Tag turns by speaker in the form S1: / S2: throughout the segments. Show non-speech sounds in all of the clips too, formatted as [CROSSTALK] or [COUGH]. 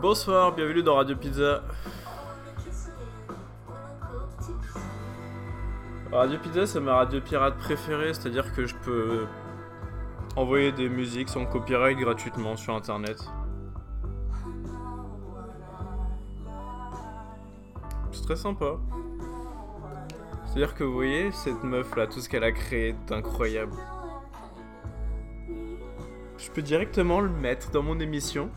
S1: Bonsoir, bienvenue dans Radio Pizza. Radio Pizza, c'est ma radio pirate préférée, c'est-à-dire que je peux envoyer des musiques sans copyright gratuitement sur internet. C'est très sympa. C'est-à-dire que vous voyez, cette meuf là, tout ce qu'elle a créé d'incroyable. Je peux directement le mettre dans mon émission.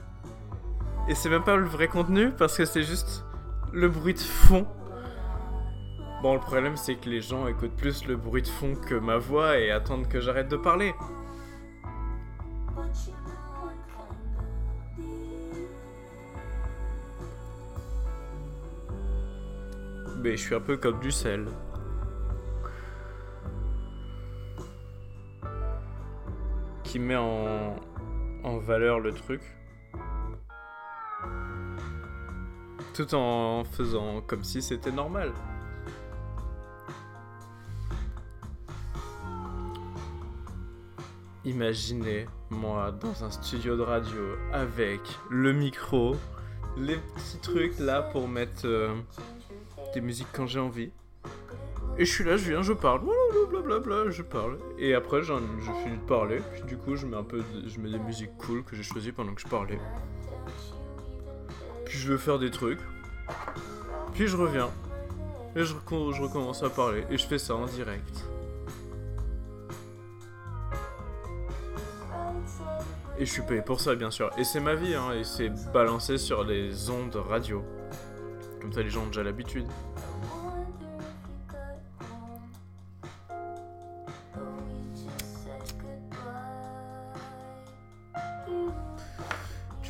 S1: Et c'est même pas le vrai contenu parce que c'est juste le bruit de fond. Bon, le problème c'est que les gens écoutent plus le bruit de fond que ma voix et attendent que j'arrête de parler. Mais je suis un peu comme du sel. Qui met en, en valeur le truc. Tout en faisant comme si c'était normal. Imaginez moi dans un studio de radio avec le micro, les petits trucs là pour mettre euh, des musiques quand j'ai envie. Et je suis là, je viens, je parle, blablabla, je parle. Et après, je finis de parler, puis du coup, je mets un peu, je mets des musiques cool que j'ai choisies pendant que je parlais. Je vais faire des trucs. Puis je reviens. Et je recommence à parler. Et je fais ça en direct. Et je suis payé pour ça, bien sûr. Et c'est ma vie, hein. Et c'est balancé sur les ondes radio. Comme ça, les gens ont déjà l'habitude.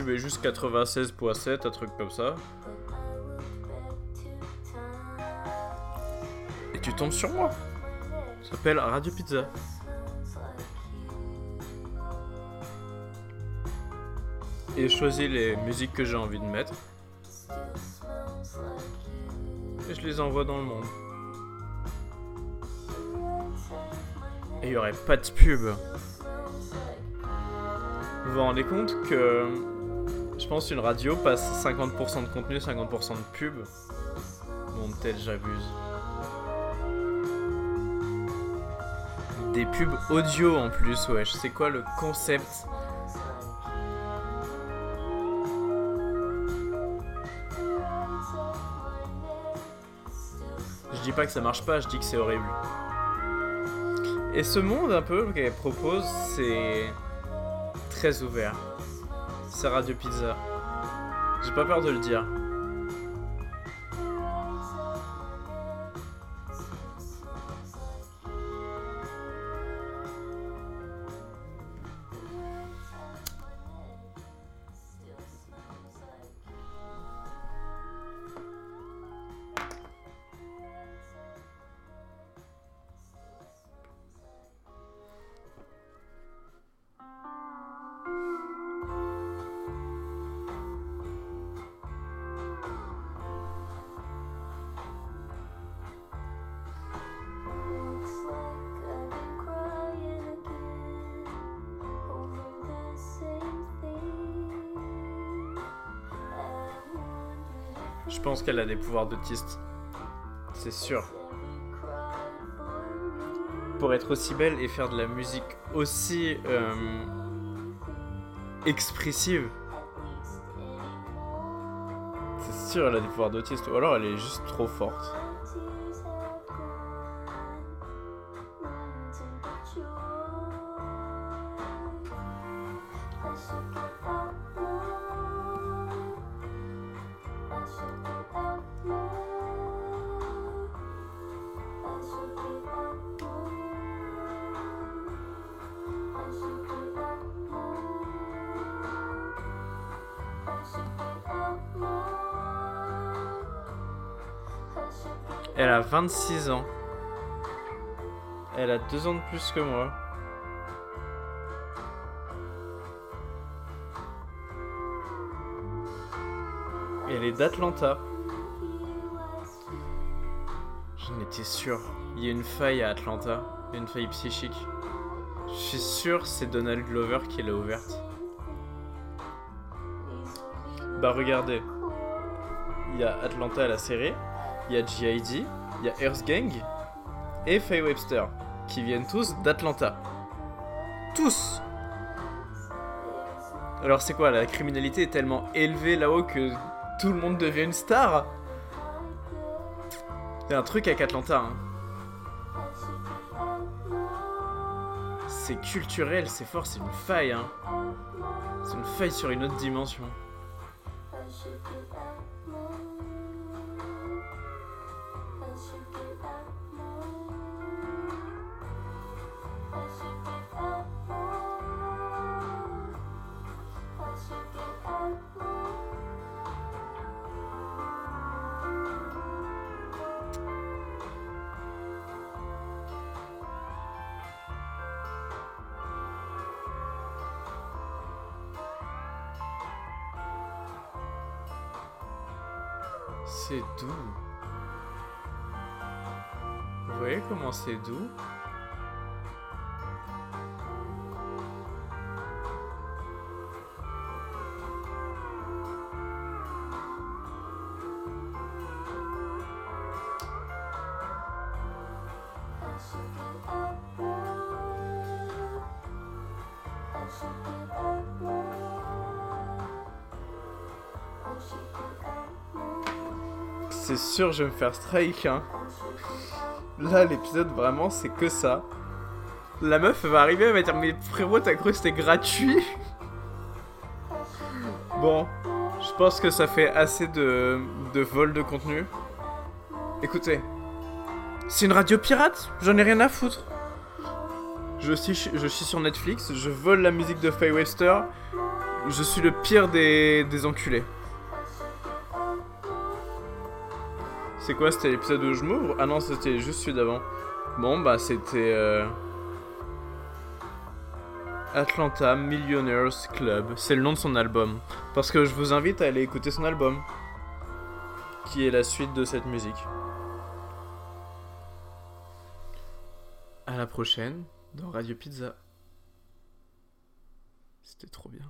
S1: Tu mets juste 96.7, un truc comme ça. Et tu tombes sur moi. Ça s'appelle Radio Pizza. Et choisis les musiques que j'ai envie de mettre. Et je les envoie dans le monde. Et il n'y aurait pas de pub. Vous vous rendez compte que pense une radio passe 50% de contenu, 50% de pub. Bon, peut-être j'abuse. Des pubs audio en plus, wesh. C'est quoi le concept? Je dis pas que ça marche pas, je dis que c'est horrible. Et ce monde un peu qu'elle propose, c'est très ouvert. C'est Radio Pizza. J'ai pas peur de le dire. Je pense qu'elle a des pouvoirs d'autiste. C'est sûr. Pour être aussi belle et faire de la musique aussi euh, expressive. C'est sûr, elle a des pouvoirs d'autiste. Ou alors elle est juste trop forte. Elle a 26 ans. Elle a 2 ans de plus que moi. Elle est d'Atlanta. J'en étais sûr. Il y a une faille à Atlanta. Une faille psychique. Je suis sûr c'est Donald Glover qui l'a ouverte.
S2: Bah regardez, il y a Atlanta la série, il y a G.I.D., il y a Earth Gang et Faye Webster, qui viennent tous d'Atlanta. Tous Alors c'est quoi, la criminalité est tellement élevée là-haut que tout le monde devient une star? Il y a un truc avec Atlanta. Hein. C'est culturel, c'est fort, c'est une faille. Hein. C'est une faille sur une autre dimension. C'est doux. Vous voyez comment c'est doux? C'est sûr, je vais me faire strike. Hein. Là, l'épisode, vraiment, c'est que ça. La meuf va arriver, elle va dire Mais frérot, t'as cru que c'était gratuit? [LAUGHS] Bon, je pense que ça fait assez de, vol de contenu. Écoutez, c'est une radio pirate, j'en ai rien à foutre. Je suis, je suis sur Netflix, je vole la musique de Faye Webster, je suis le pire des, des enculés. C'est quoi C'était l'épisode où je m'ouvre? Ah non, c'était juste celui d'avant. Bon, bah c'était... Euh, Atlanta Millionaires Club. C'est le nom de son album. Parce que je vous invite à aller écouter son album. Qui est la suite de cette musique. À la prochaine dans Radio Pizza. C'était trop bien.